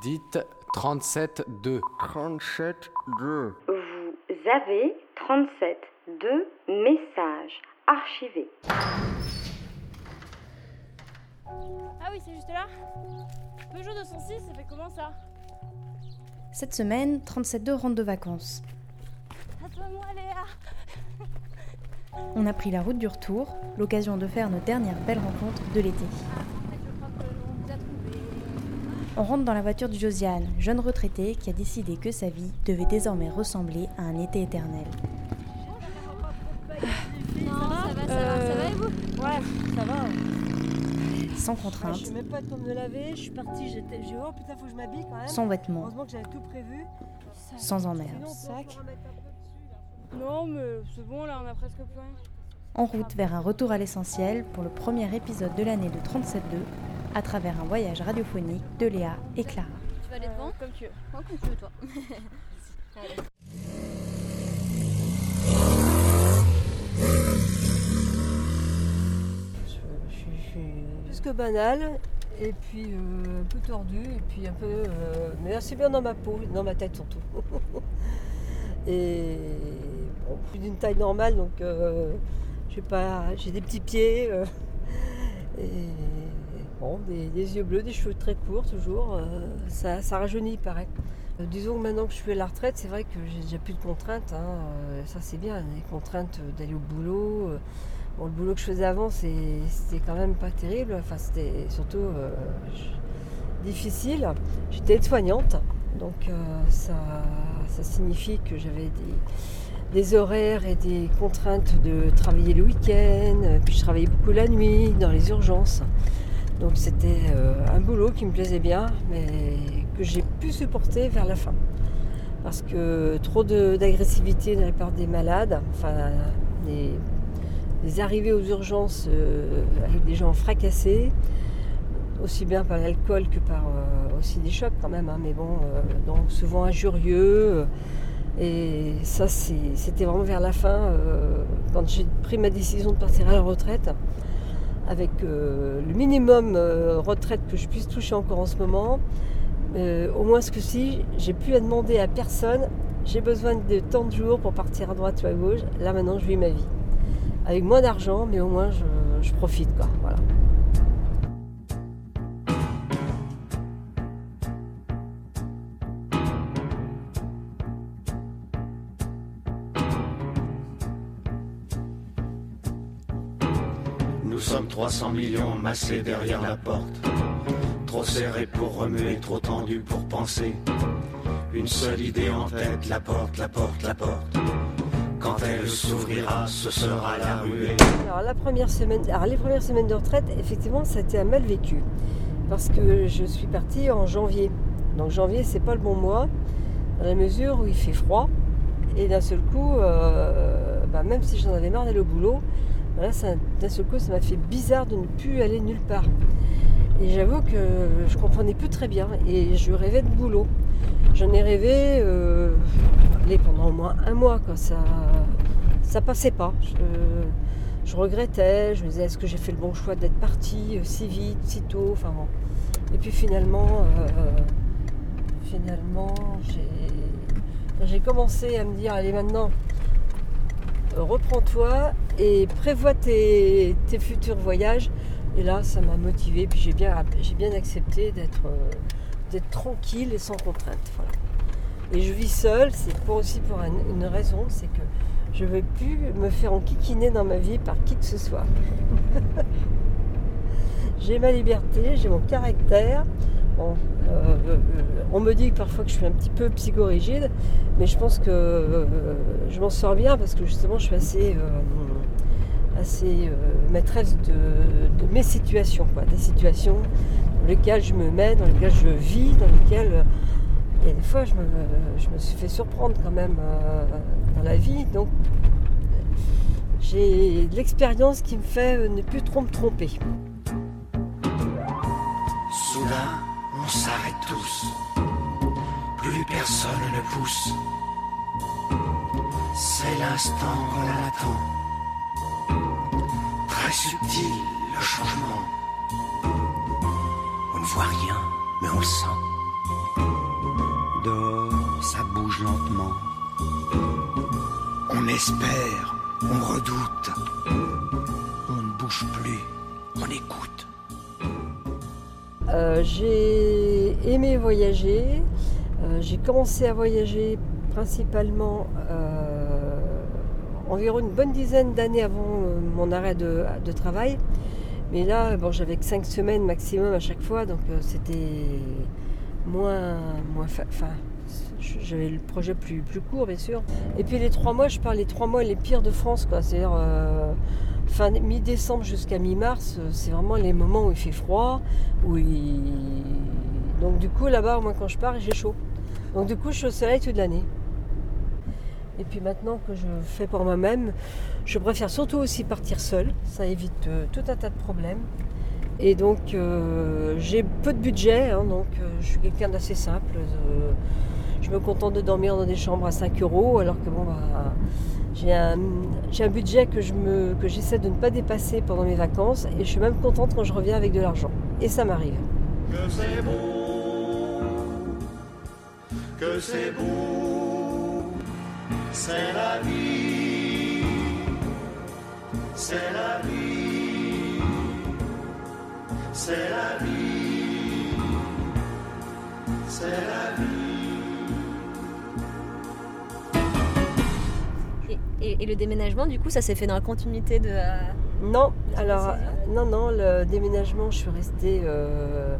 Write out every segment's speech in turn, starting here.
Dites 37-2. 37-2. Vous avez 37 de messages archivés. Ah oui, c'est juste là Peugeot 206, ça fait comment ça? Cette semaine, 37.2 rentre de vacances. Attends-moi, Léa On a pris la route du retour, l'occasion de faire nos dernières belles rencontres de l'été. Ah, en fait, je crois qu'on vous a trouvé. On rentre dans la voiture de Josiane, jeune retraité qui a décidé que sa vie devait désormais ressembler à un été éternel. Non, ça va, ça va, ça va et vous? Ouais, ça va. Sans Ouais, je contrainte, sais même pas de temps de me laver. Je suis partie, j'étais. J'ai oh putain, faut que je m'habille quand même. sans vêtements, Heureusement que j'avais tout prévu. sans emmerde. on peut Sac. encore en mettre un peu dessus, là. Non, mais c'est bon, là, on a presque plus rien. En route vers un retour à l'essentiel pour le premier épisode de l'année de 37.2 à travers un voyage radiophonique de Léa et Clara. Tu vas aller devant Comme tu veux. comme tu veux, toi. Je, je suis- je suis plus que banale. Et puis euh, un peu tordue. Et puis un peu. euh, mais assez bien dans ma peau, dans ma tête surtout. et bon, plus d'une taille normale, donc sais pas, j'ai des petits pieds. euh, et bon, des, yeux bleus, des cheveux très courts toujours. euh, ça, ça rajeunit, il paraît. Euh, disons que maintenant que je suis à la retraite, c'est vrai que j'ai déjà plus de contraintes. hein, ça c'est bien, les contraintes d'aller au boulot. Bon, le boulot que je faisais avant, c'était quand même pas terrible. Enfin, c'était surtout difficile. J'étais aide-soignante, donc ça, ça signifie que j'avais des, des horaires et des contraintes de travailler le week-end. Puis je travaillais beaucoup la nuit, dans les urgences. Donc c'était euh, un boulot qui me plaisait bien, mais que j'ai pu supporter vers la fin. Parce que trop d'agressivité de la part des malades, enfin des arrivées aux urgences euh, avec des gens fracassés, aussi bien par l'alcool que par euh, aussi des chocs quand même, hein, mais bon, euh, donc souvent injurieux. Et ça, c'était vraiment vers la fin, euh, quand j'ai pris ma décision de partir à la retraite, avec euh, le minimum euh, retraite que je puisse toucher encore en ce moment. Au moins ce que si, j'ai plus à demander à personne, j'ai besoin de tant de jours pour partir à droite ou à gauche. Là maintenant, je vis ma vie avec moins d'argent, mais au moins je, je profite. Quoi. Voilà. 300 millions massés derrière la porte. Trop serrés pour remuer, trop tendus pour penser. Une seule idée en tête, la porte, la porte, la porte. Quand elle s'ouvrira, ce sera la ruée. Alors, la première semaine, les premières semaines de retraite, effectivement, ça a été un mal vécu. Parce que je suis partie en janvier. Donc janvier, c'est pas le bon mois, dans la mesure où il fait froid. Et d'un seul coup, euh, bah, même si j'en avais marre d'aller au boulot, d'un seul coup, ça m'a fait bizarre de ne plus aller nulle part. Et j'avoue que je comprenais plus très bien. Et je rêvais de boulot. J'en ai rêvé euh, pendant au moins un mois. Quoi. Ça, ça passait pas. Je, regrettais. Je me disais, est-ce que j'ai fait le bon choix d'être partie euh, si vite, si tôt? Enfin, bon. Et puis finalement, euh, finalement, j'ai, commencé à me dire, allez maintenant, reprends-toi et prévois tes, futurs voyages. Et là, ça m'a motivée. Puis j'ai bien, accepté d'être, euh, d'être tranquille et sans contrainte. Et je vis seule, c'est pour aussi pour un- une raison, c'est que je ne veux plus me faire enquiquiner dans ma vie par qui que ce soit. j'ai ma liberté, j'ai mon caractère. Euh, on me dit parfois que je suis un petit peu psychorigide, mais je pense que euh, je m'en sors bien parce que justement je suis assez, euh, assez maîtresse de, mes situations, des situations dans lesquelles je me mets, dans lesquelles je vis, dans lesquelles et des fois, je me, je me suis fait surprendre quand même dans la vie. Donc, j'ai de l'expérience qui me fait ne plus trop me tromper. personne ne pousse. C'est l'instant qu'on attend. Très subtil le changement. On ne voit rien, mais on le sent. Dehors, ça bouge lentement. On espère, on redoute. On ne bouge plus, on écoute. Euh, j'ai aimé voyager, euh, j'ai commencé à voyager principalement euh, environ une bonne dizaine d'années avant euh, mon arrêt de, travail. Mais là, bon, j'avais que 5 semaines maximum à chaque fois, donc c'était moins, moins enfin, j'avais le projet plus, plus court, bien sûr. Et puis les trois mois, je parle les trois mois les pires de France, quoi. C'est-à-dire fin mi-décembre jusqu'à mi-mars, c'est vraiment les moments où il fait froid, où donc du coup là-bas, moi quand je pars, j'ai chaud. Donc du coup, je suis au soleil toute l'année. Et puis maintenant que je fais pour moi-même, je préfère surtout aussi partir seule. Ça évite euh, tout un tas de problèmes. Et donc euh, j'ai peu de budget, hein, donc euh, je suis quelqu'un d'assez simple. Je me contente de dormir dans des chambres à 5 euros, alors que bon, bah, j'ai un, budget que j'essaie de ne pas dépasser pendant mes vacances. Et je suis même contente quand je reviens avec de l'argent. Et ça m'arrive. Que c'est beau, c'est la vie, c'est la vie, c'est la vie, c'est la vie. Et, et- et le déménagement, du coup, ça s'est fait dans la continuité de. euh, Non, alors, non, non, le déménagement, je suis restée euh,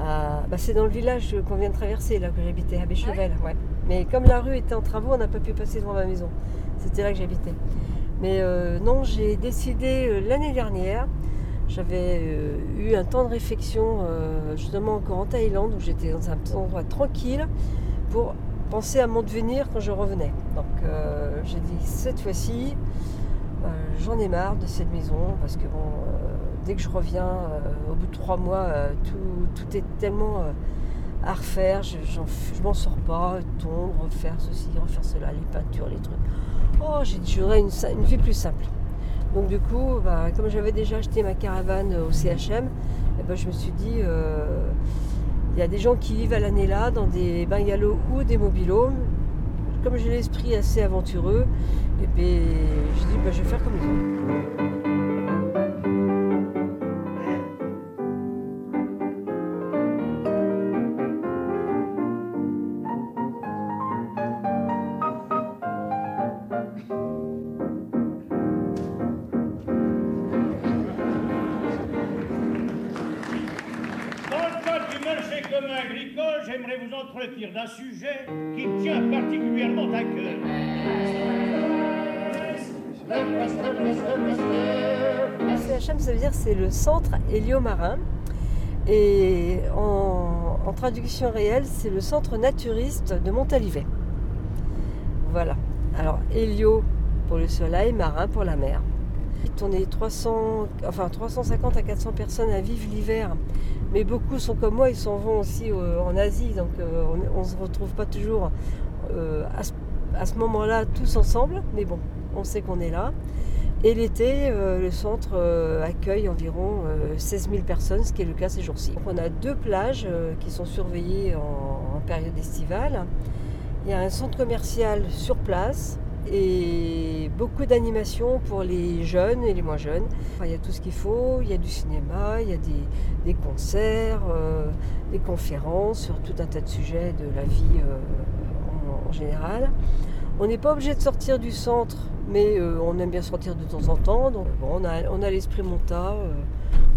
à. bah, c'est dans le village qu'on vient de traverser, là, que j'habitais, à Béchevel, ouais. Mais comme la rue était en travaux, on n'a pas pu passer devant ma maison. C'était là que j'habitais. Mais euh, non, j'ai décidé euh, l'année dernière, j'avais euh, eu un temps de réflexion, euh, justement encore en Thaïlande, où j'étais dans un petit endroit tranquille, pour penser à mon devenir quand je revenais. Donc euh, j'ai dit, cette fois-ci, euh, J'en ai marre de cette maison parce que bon, euh, dès que je reviens, euh, bout trois mois, euh, tout, est tellement euh, à refaire. Je, m'en sors pas, tombe, refaire ceci, refaire cela, les peintures, les trucs. Oh, j'ai j'aurais une, vie plus simple. Donc du coup, bah, comme j'avais déjà acheté ma caravane au CHM, eh ben, je me suis dit, euh, il y a des gens qui vivent à l'année là dans des bungalows ou des mobilhomes. Comme j'ai l'esprit assez aventureux, et ben, je dis, bah, je vais faire comme eux. Dans j'aimerais vous entretenir d'un sujet qui tient particulièrement à cœur. CHM, ça veut dire c'est le centre héliomarin. Et en, en traduction réelle, c'est le centre naturiste de Montalivet. Voilà. Alors, hélio pour le soleil, marin pour la mer. On est 300, enfin 350 à 400 personnes à vivre l'hiver. Mais beaucoup sont comme moi, ils s'en vont aussi euh, en Asie. Donc euh, on ne se retrouve pas toujours euh, à ce, à ce moment-là tous ensemble. Mais bon, on sait qu'on est là. Et l'été, le centre accueille environ euh, 16 000 personnes, ce qui est le cas ces jours-ci. On a deux plages qui sont surveillées en, en période estivale. Il y a un centre commercial sur place et beaucoup d'animations pour les jeunes et les moins jeunes. Il y a tout ce qu'il faut, il y a du cinéma, il y a des, des concerts, euh, des conférences sur tout un tas de sujets de la vie euh, en, général. On n'est pas obligé de sortir du centre, mais euh, on aime bien sortir de temps en temps. Donc bon, on a, on a l'esprit monta,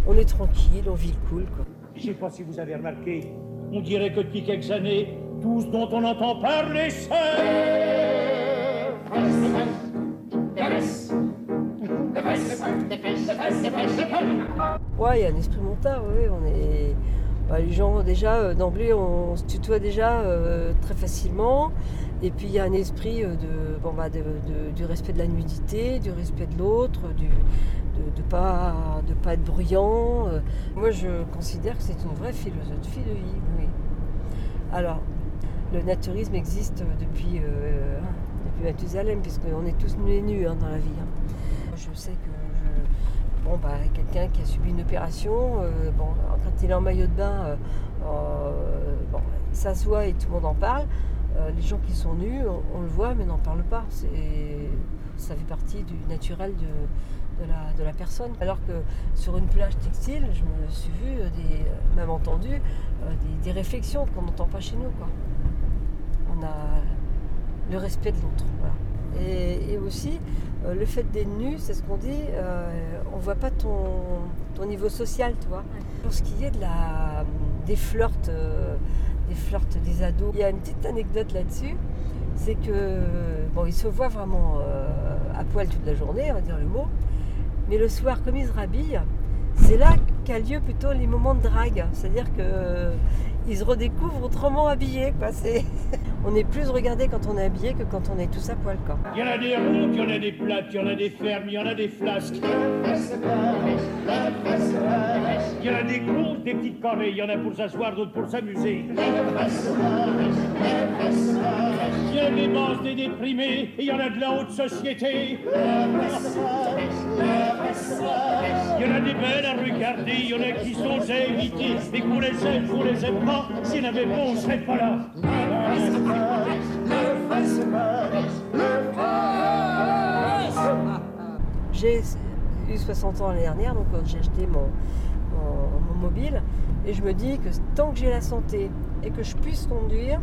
on est tranquille, on vit cool. Quoi. Je ne sais pas si vous avez remarqué, on dirait que depuis quelques années, tout ce dont on entend parler, c'est... Ouais, il y a un esprit montard, oui, on est. bah, les gens déjà euh, d'emblée on se tutoie déjà euh, très facilement. Et puis il y a un esprit euh, de, bon, bah, du respect de la nudité, du respect de l'autre, de ne pas, de pas être bruyant. Moi je considère que c'est une vraie philosophie de vie. Oui. Alors, le naturisme existe depuis Mathusalem, puisqu'on est tous nus et nus hein, dans la vie. hein. Je sais que bon, bah, quelqu'un qui a subi une opération, euh, bon, quand il est en maillot de bain, euh, euh, il s'assoit et tout le monde en parle. euh, les gens qui sont nus, on, le voit, mais n'en parle pas. C'est- Ça fait partie du naturel de, de la, de la personne. Alors que sur une plage textile, je me suis vu, euh, des, même entendu, des, des réflexions qu'on n'entend pas chez nous. Quoi. On a le respect de l'autre. voilà. Et, et aussi, euh, le fait d'être nu, c'est ce qu'on dit, euh, on voit pas ton, ton niveau social, tu vois. Pour ce qui est de la, des flirts, euh, des flirts des ados, il y a une petite anecdote là-dessus, c'est que bon, ils se voient vraiment à poil toute la journée, on va dire le mot, mais le soir, comme ils se rhabillent, c'est là qu'a lieu plutôt les moments de drague, c'est-à-dire que ils se redécouvrent autrement habillés, quoi. C'est- on est plus regardé quand on est habillé que quand on est tous à poil, quoi. Il y en a des rondes, il y en a des plates, il y en a des fermes, il y en a des flasques. Il y en a des grosses, des petites carrées, il y en a pour s'asseoir, d'autres pour s'amuser. Il y en a des basses, des déprimés, et il y en a de la haute société. Il y en a des belles à regarder, il y en a qui sont à éviter, et qu'on les aime, qu'on les aime pas, s'il serait pas là. J'ai eu 60 ans l'année dernière, donc quand j'ai acheté mon, mon- mobile, et je me dis que tant que j'ai la santé et que je puisse conduire,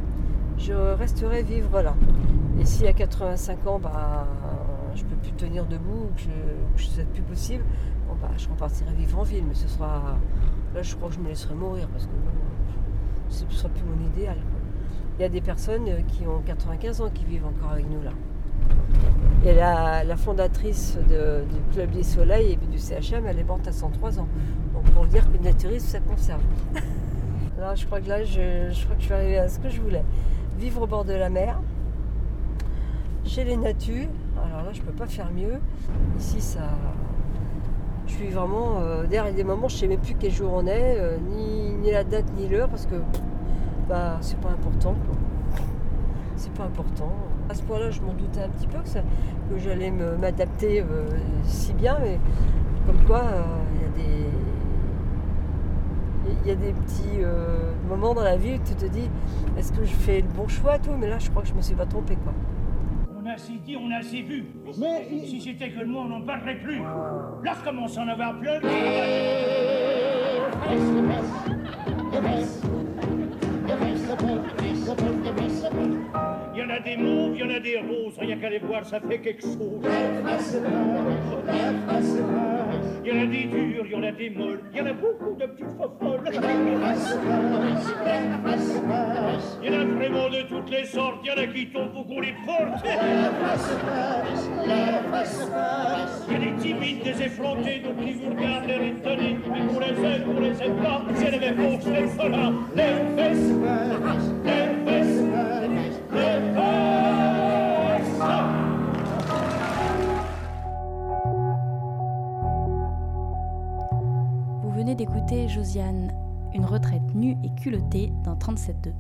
je resterai vivre là. Et si à 85 ans, bah, je peux plus tenir debout, ou que, je, soit plus possible, bon, bah, je repartirai vivre en ville, mais ce sera. Là, je crois que je me laisserai mourir parce que ce ne sera plus mon idéal. Il y a des personnes euh, qui ont 95 ans qui vivent encore avec nous là. Et la, fondatrice du Club des Soleils et du CHM, elle est morte à 103 ans. Donc pour dire que naturisme, ça conserve. Là, je crois que là, je, crois que je suis arrivée à ce que je voulais. Vivre au bord de la mer, chez les natus. Alors là, je peux pas faire mieux. Ici, ça... Je suis vraiment... Euh, a des moments, je sais même plus quel jour on est, euh, ni, ni la date, ni l'heure, parce que bah, c'est pas important. quoi. C'est pas important. À ce point-là, je m'en doutais un petit peu que, ça- que j'allais m'adapter euh, si bien, mais comme quoi, euh, il y a des. Il y a des petits euh, moments dans la vie où tu te dis est-ce que je fais le bon choix tout mais là je crois que je me suis pas trompée quoi. On a assez dit, on a assez vu. Mais si c'était que le mot, on n'en parlerait plus. Là, je commence à en avoir plein. Il y en a des mauves, il y en a des roses, rien qu'à les voir, ça fait quelque chose. Il y en a des durs, il y en a des molles, il y en a beaucoup de petites fofolles. Il y en a vraiment de toutes les sortes, il y en a qui tombent pour qu'on les porte. Il y a des timides, des effrontés, d'autres qui vous regardent l'air étonnés, mais qu'on les aime, qu'on les aime pas, si elle avait faux, c'est cela. Les fesses, les fesses, d'écouter Josiane, une retraite nue et culottée dans 37.2.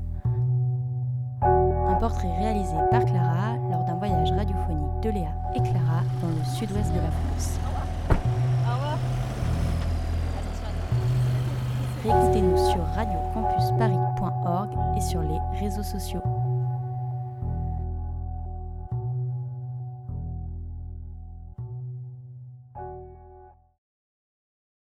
Un portrait réalisé par Clara lors d'un voyage radiophonique de Léa et Clara dans le sud-ouest de la France. Réécoutez-nous sur radiocampusparis.org et sur les réseaux sociaux.